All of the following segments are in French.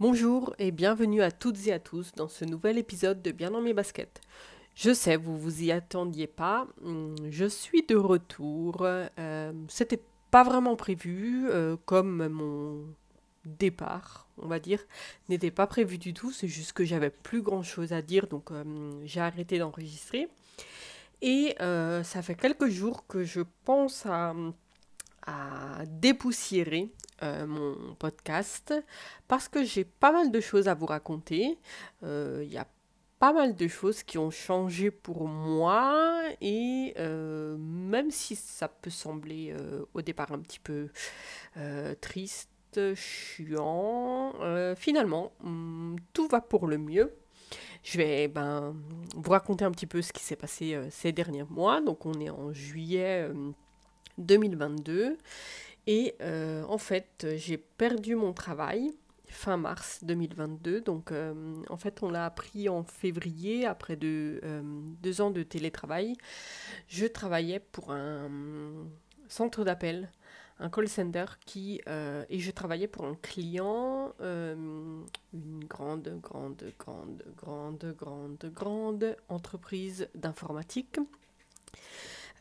Bonjour et bienvenue à toutes et à tous dans ce nouvel épisode de Bien dans mes baskets. Je sais, vous vous y attendiez pas, hum, je suis de retour. Euh, C'était pas vraiment prévu, euh, comme mon départ, on va dire, n'était pas prévu du tout. C'est juste que j'avais plus grand chose à dire, donc euh, j'ai arrêté d'enregistrer. Et ça fait quelques jours que je pense à dépoussiérer euh, mon podcast parce que j'ai pas mal de choses à vous raconter. Euh, Il y a pas mal de choses qui ont changé pour moi et euh, même si ça peut sembler euh, au départ un petit peu euh, triste, chiant, euh, finalement hum, tout va pour le mieux. Je vais ben, vous raconter un petit peu ce qui s'est passé euh, ces derniers mois. Donc on est en juillet euh, 2022 et euh, en fait j'ai perdu mon travail fin mars 2022. Donc euh, en fait on l'a appris en février après deux, euh, deux ans de télétravail. Je travaillais pour un centre d'appel, un call center qui et je travaillais pour un client, une grande, grande, grande, grande, grande, grande entreprise d'informatique.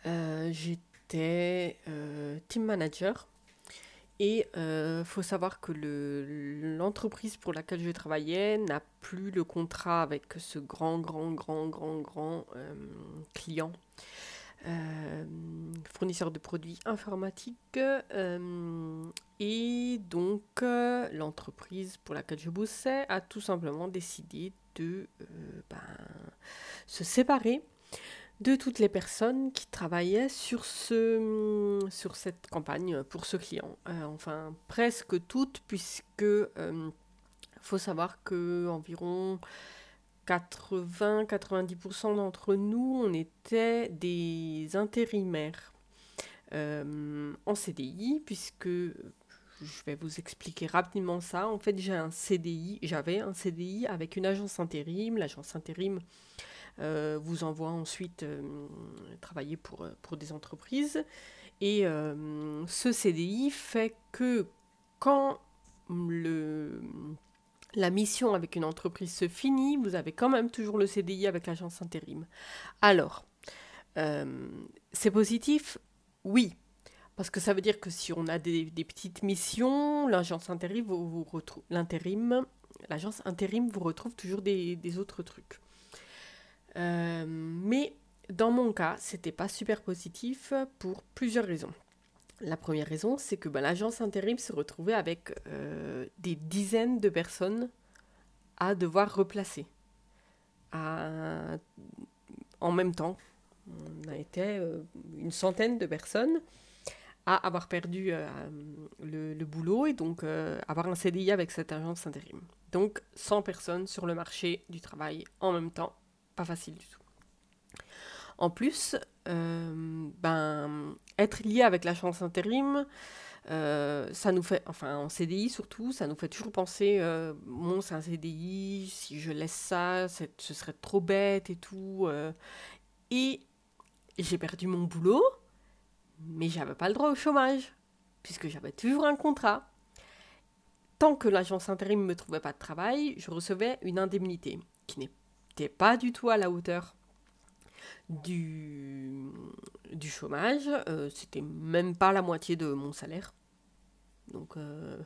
J'étais team manager et il faut savoir que le- l'entreprise pour laquelle je travaillais n'a plus le contrat avec ce grand, grand, grand, grand, grand euh, client, euh, fournisseur de produits informatiques. euh, et donc, euh, l'entreprise pour laquelle je bossais a tout simplement décidé de euh, ben, se séparer de toutes les personnes qui travaillaient sur, ce, sur cette campagne pour ce client. Euh, enfin, presque toutes, puisque euh, faut savoir que environ 80-90% d'entre nous, on était des intérimaires euh, en CDI, puisque je vais vous expliquer rapidement ça. En fait, j'ai un CDI, j'avais un CDI avec une agence intérim. L'agence intérim euh, vous envoie ensuite euh, travailler pour, euh, pour des entreprises. Et ce CDI fait que quand la mission avec une entreprise se finit, vous avez quand même toujours le CDI avec l'agence intérim. Alors, c'est positif? Oui. Parce que ça veut dire que si on a des, petites missions, l'agence intérim vous, retrouve l'intérim, l'agence intérim vous retrouve toujours des, autres trucs. Euh, mais dans mon cas, c'était pas super positif pour plusieurs raisons. La première raison, c'est que ben, l'agence intérim se retrouvait avec euh, des dizaines de personnes à devoir replacer à- en même temps. On a été euh, une centaine de personnes à avoir perdu euh, le, boulot et donc euh, avoir un CDI avec cette agence intérim. Donc 100 personnes sur le marché du travail en même temps, pas facile du tout. En plus, euh, ben, être lié avec l'agence intérim, euh, ça nous fait, enfin en CDI surtout, ça nous fait toujours penser, euh, bon c'est un CDI, si je laisse ça, ce serait trop bête et tout. et j'ai perdu mon boulot, mais j'avais pas le droit au chômage, puisque j'avais toujours un contrat. Tant que l'agence intérim ne me trouvait pas de travail, je recevais une indemnité qui n'était pas du tout à la hauteur du, chômage. Euh, C'était même pas la moitié de mon salaire. Donc euh,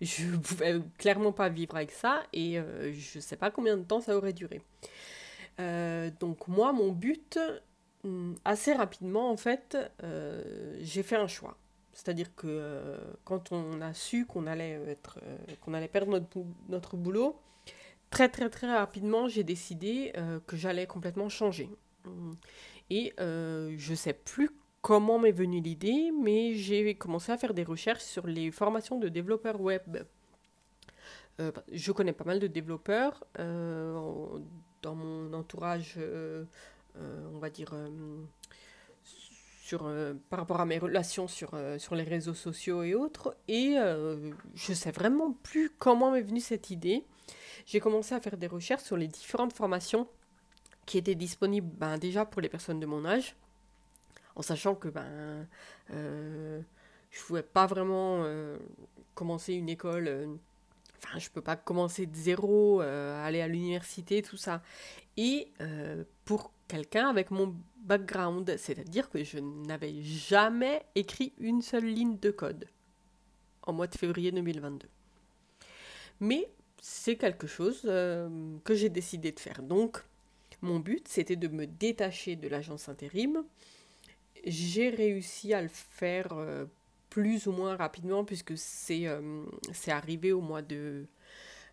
je pouvais clairement pas vivre avec ça et euh, je sais pas combien de temps ça aurait duré. Donc moi, mon but, assez rapidement en fait, euh, j'ai fait un choix. C'est-à-dire que euh, quand on a su qu'on allait euh, qu'on allait perdre notre, notre boulot, très très très rapidement, j'ai décidé que j'allais complètement changer. Hum. Et je sais plus comment m'est venue l'idée, mais j'ai commencé à faire des recherches sur les formations de développeurs web. Euh, je connais pas mal de développeurs dans mon entourage, on va dire, euh, sur, euh, par rapport à mes relations sur, euh, sur les réseaux sociaux et autres. Et euh, je sais vraiment plus comment m'est venue cette idée. J'ai commencé à faire des recherches sur les différentes formations qui étaient disponibles ben, déjà pour les personnes de mon âge, en sachant que ben, euh, je ne pouvais pas vraiment euh, commencer une école, euh, Enfin, je peux pas commencer de zéro, aller à l'université, tout ça. Et pour quelqu'un avec mon background, c'est-à-dire que je n'avais jamais écrit une seule ligne de code en mois de février 2022. Mais c'est quelque chose euh, que j'ai décidé de faire. Donc, mon but, c'était de me détacher de l'agence intérim. J'ai réussi à le faire euh, plus ou moins rapidement puisque c'est euh, arrivé au mois de,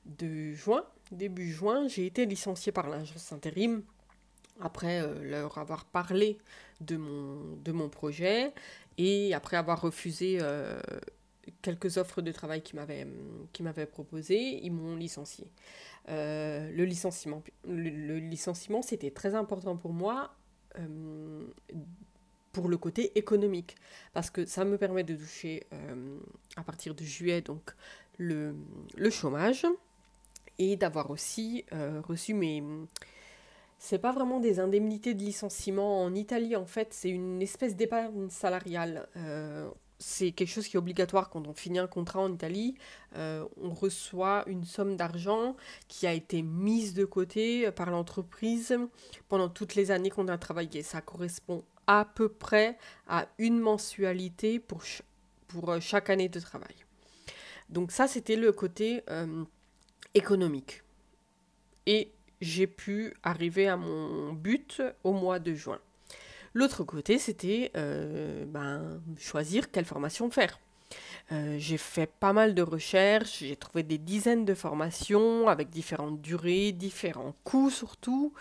de juin. Début juin, j'ai été licenciée par l'agence intérim après euh, leur avoir parlé de mon, de mon projet et après avoir refusé euh, quelques offres de travail qu'ils m'avaient proposées, ils m'ont licencié. Euh, le licenciement, le, licenciement c'était très important pour moi pour le côté économique parce que ça me permet de toucher à partir de juillet donc le, le chômage et d'avoir aussi reçu mes c'est pas vraiment des indemnités de licenciement. En Italie, en fait, c'est une espèce d'épargne salariale. Euh, c'est quelque chose qui est obligatoire quand on finit un contrat en Italie. Euh, on reçoit une somme d'argent qui a été mise de côté par l'entreprise pendant toutes les années qu'on a travaillé. Ça correspond à peu près à une mensualité pour, pour euh, chaque année de travail. Donc ça, c'était le côté économique. Et j'ai pu arriver à mon but au mois de juin. L'autre côté, c'était euh, ben, choisir quelle formation faire. Euh, j'ai fait pas mal de recherches, j'ai trouvé des dizaines de formations avec différentes durées, différents coûts surtout,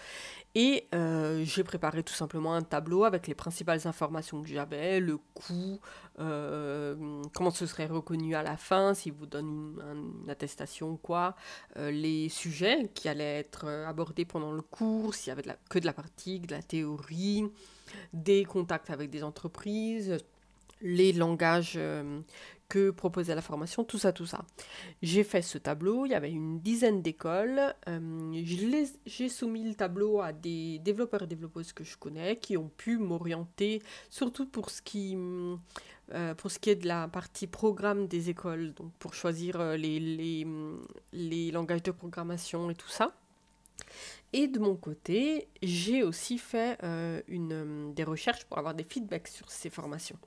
et euh, j'ai préparé tout simplement un tableau avec les principales informations que j'avais, le coût, euh, comment ce serait reconnu à la fin, s'il vous donne une, attestation ou quoi, les sujets qui allaient être abordés pendant le cours, s'il y avait que de la pratique, de la théorie, des contacts avec des entreprises, les langages que proposait la formation, tout ça, tout ça. J'ai fait ce tableau, il y avait une dizaine d'écoles. Euh, j'ai soumis le tableau à des développeurs et développeuses que je connais qui ont pu m'orienter, surtout pour ce, qui, euh, pour ce qui est de la partie programme des écoles, donc pour choisir euh, les, les, les langages de programmation et tout ça. Et de mon côté, j'ai aussi fait une, des recherches pour avoir des feedbacks sur ces formations.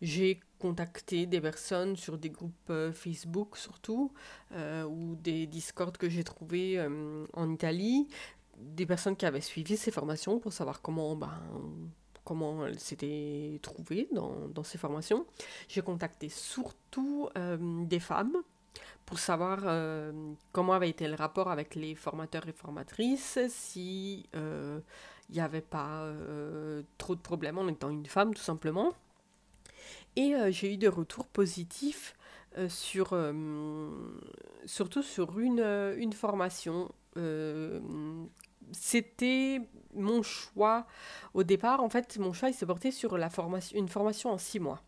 J'ai contacté des personnes sur des groupes euh, Facebook surtout, euh, ou des Discord que j'ai trouvés euh, en Italie, des personnes qui avaient suivi ces formations pour savoir comment, ben, comment elles s'étaient trouvées dans, dans, ces formations. J'ai contacté surtout des femmes pour savoir comment avait été le rapport avec les formateurs et formatrices, si il n'y avait pas trop de problèmes en étant une femme tout simplement. Et euh, j'ai eu des retours positifs euh, sur, euh, surtout sur une, une formation. C'était mon choix au départ. En fait, mon choix s'est porté sur la formation, une formation en six mois.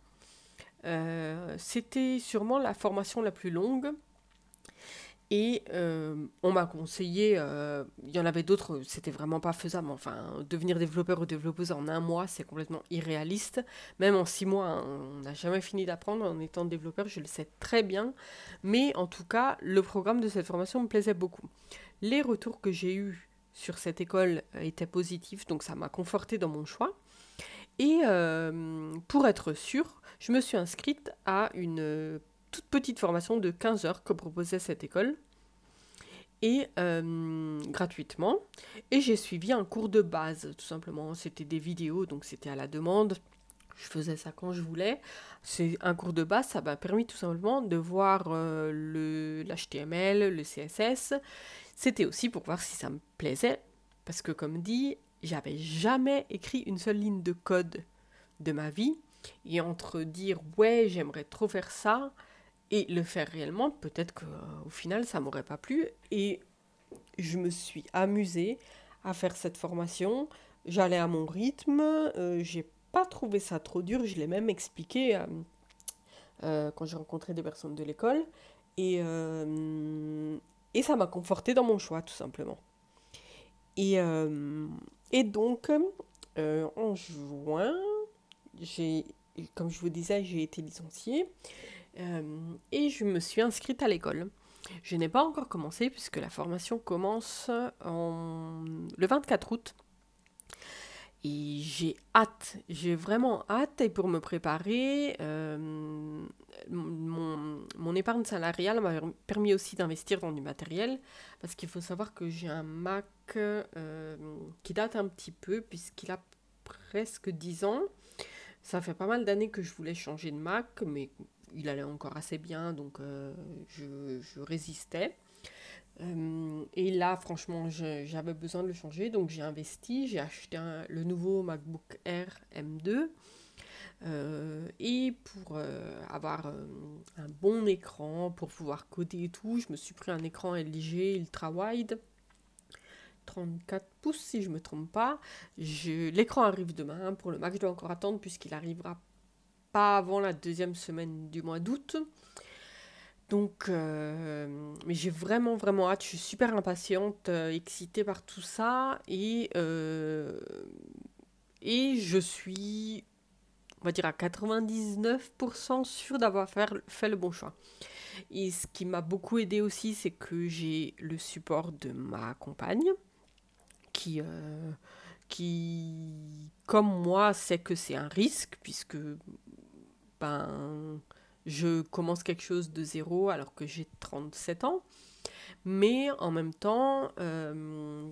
C'était sûrement la formation la plus longue et euh, on m'a conseillé, euh, il y en avait d'autres, c'était vraiment pas faisable. Enfin, devenir développeur ou développeuse en un mois, c'est complètement irréaliste. Même en six mois, hein, on n'a jamais fini d'apprendre en étant développeur, je le sais très bien. Mais en tout cas, le programme de cette formation me plaisait beaucoup. Les retours que j'ai eus sur cette école étaient positifs, donc ça m'a conforté dans mon choix. Et euh, pour être sûre, je me suis inscrite à une toute petite formation de 15 heures que proposait cette école et euh, gratuitement. Et j'ai suivi un cours de base, tout simplement. C'était des vidéos, donc c'était à la demande. Je faisais ça quand je voulais. C'est un cours de base, ça m'a permis tout simplement de voir euh, le l'HTML, le CSS. C'était aussi pour voir si ça me plaisait, parce que comme dit, j'avais jamais écrit une seule ligne de code de ma vie. Et entre dire ouais, j'aimerais trop faire ça, et le faire réellement, peut-être qu'au final, ça m'aurait pas plu. Et je me suis amusée à faire cette formation. J'allais à mon rythme. Euh, j'ai pas trouvé ça trop dur. Je l'ai même expliqué euh, euh, quand j'ai rencontré des personnes de l'école. Et, et ça m'a conforté dans mon choix, tout simplement. Et, et donc, en juin, comme je vous disais, j'ai été licenciée. Euh, et je me suis inscrite à l'école. Je n'ai pas encore commencé puisque la formation commence en... le 24 août. Et j'ai hâte, j'ai vraiment hâte. Et pour me préparer, euh, mon, épargne salariale m'a permis aussi d'investir dans du matériel. Parce qu'il faut savoir que j'ai un Mac euh, qui date un petit peu, puisqu'il a presque 10 ans. Ça fait pas mal d'années que je voulais changer de Mac, mais il allait encore assez bien, donc euh, je, résistais. Euh, et là, franchement, j'avais besoin de le changer, donc j'ai investi, j'ai acheté le nouveau MacBook Air M2. Euh, et pour avoir un bon écran, pour pouvoir coder et tout, je me suis pris un écran LG ultra wide 34 pouces si je me trompe pas. L'écran arrive demain. Pour le Mac, je dois encore attendre puisqu'il arrivera pas avant la deuxième semaine du mois d'août. Donc, euh, mais j'ai vraiment, vraiment hâte. Je suis super impatiente, euh, excitée par tout ça. Et, euh, et je suis, on va dire, à 99% sûre d'avoir fait le bon choix. Et ce qui m'a beaucoup aidé aussi, c'est que j'ai le support de ma compagne qui, euh, qui, comme moi, sait que c'est un risque, puisque ben, je commence quelque chose de zéro alors que j'ai 37 ans. Mais en même temps, euh,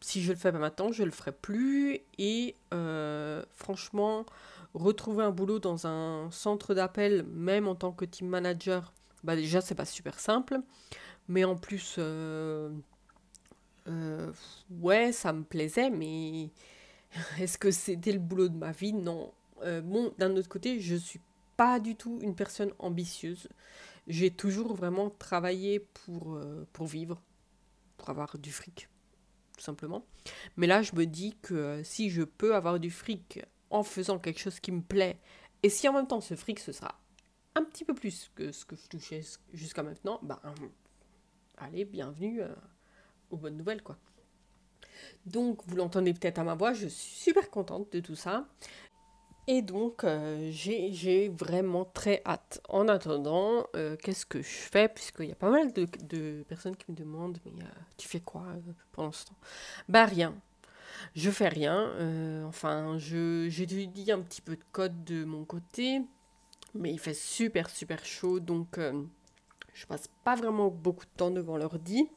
si je le fais pas maintenant, je le ferai plus. Et euh, franchement, retrouver un boulot dans un centre d'appel, même en tant que team manager, bah déjà, c'est pas super simple. Mais en plus, ouais, ça me plaisait, mais est-ce que c'était le boulot de ma vie? Non. Euh, bon, d'un autre côté, je suis pas du tout une personne ambitieuse. J'ai toujours vraiment travaillé pour, euh, pour vivre, pour avoir du fric, tout simplement. Mais là, je me dis que si je peux avoir du fric en faisant quelque chose qui me plaît, et si en même temps ce fric, ce sera un petit peu plus que ce que je touchais jusqu'à maintenant, ben, allez, bienvenue aux bonnes nouvelles, quoi. Donc, vous l'entendez peut-être à ma voix, je suis super contente de tout ça. Et donc, euh, j'ai vraiment très hâte. En attendant, euh, qu'est-ce que je fais? Puisqu'il y a pas mal de, personnes qui me demandent, mais euh, tu fais quoi pendant ce temps? Bah rien. Je fais rien. enfin, j'étudie un petit peu de code de mon côté. Mais il fait super, super chaud. Donc, je passe pas vraiment beaucoup de temps devant l'ordi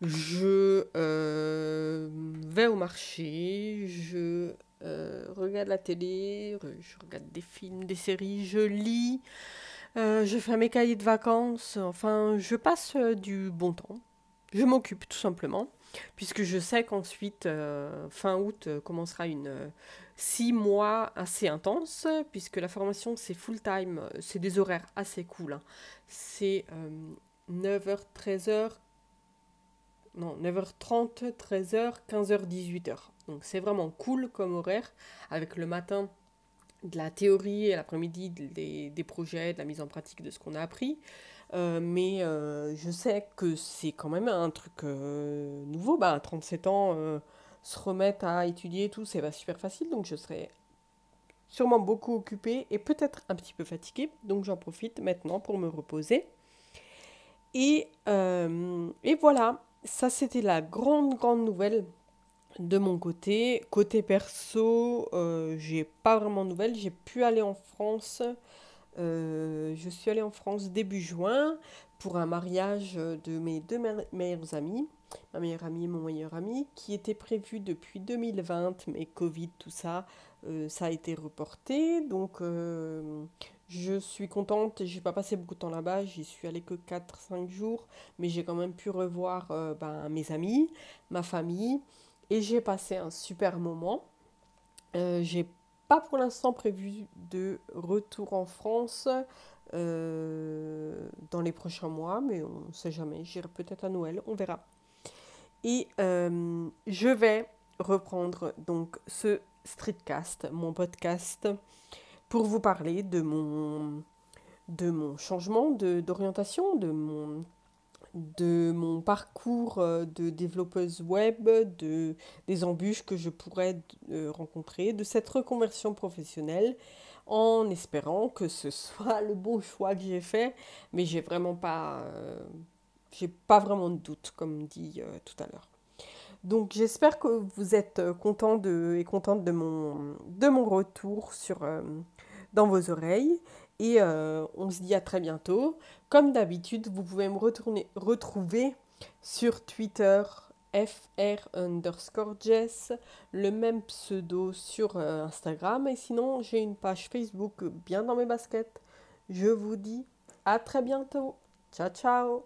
je euh, vais au marché, je euh, regarde la télé, je regarde des films, des séries, je lis, euh, je fais mes cahiers de vacances, enfin je passe du bon temps. Je m'occupe tout simplement, puisque je sais qu'ensuite, fin août, commencera une six mois assez intense, puisque la formation c'est full time, c'est des horaires assez cool. Hein. C'est 9h, 13h, non, 9h30, 13h, 15h, 18h. Donc c'est vraiment cool comme horaire, avec le matin de la théorie et l'après-midi des, projets, de la mise en pratique de ce qu'on a appris. Euh, mais euh, je sais que c'est quand même un truc euh, nouveau. Bah, à 37 ans, se remettre à étudier tout, c'est pas super facile. Donc je serai sûrement beaucoup occupée et peut-être un petit peu fatiguée. Donc j'en profite maintenant pour me reposer. Et, et voilà, ça, c'était la grande, grande nouvelle de mon côté. Côté perso, euh, j'ai pas vraiment de nouvelles. J'ai pu aller en France. Euh, je suis allée en France début juin pour un mariage de mes deux meilleurs amis, ma meilleure amie et mon meilleur ami, qui était prévu depuis 2020, mais Covid, tout ça, euh, ça a été reporté. Donc, je suis contente, j'ai pas passé beaucoup de temps là-bas, j'y suis allée que 4-5 jours, mais j'ai quand même pu revoir euh, ben, mes amis, ma famille, et j'ai passé un super moment. Euh, j'ai pas pour l'instant prévu de retour en France euh, dans les prochains mois, mais on sait jamais, j'irai peut-être à Noël, on verra. Et je vais reprendre donc ce streetcast, mon podcast pour vous parler de mon, de mon changement d'orientation, de, mon, de mon parcours euh, de développeuse web, de, des embûches que je pourrais euh, rencontrer, de cette reconversion professionnelle en espérant que ce soit le bon choix que j'ai fait, mais j'ai vraiment pas, euh, j'ai pas vraiment de doute, comme dit tout à l'heure. Donc j'espère que vous êtes content de, et contente de mon, de mon retour sur, dans vos oreilles. Et on se dit à très bientôt. Comme d'habitude, vous pouvez me retourner, retrouver sur Twitter fr underscore jess, le même pseudo sur euh, Instagram. Et sinon, j'ai une page Facebook bien dans mes baskets. Je vous dis à très bientôt. Ciao, ciao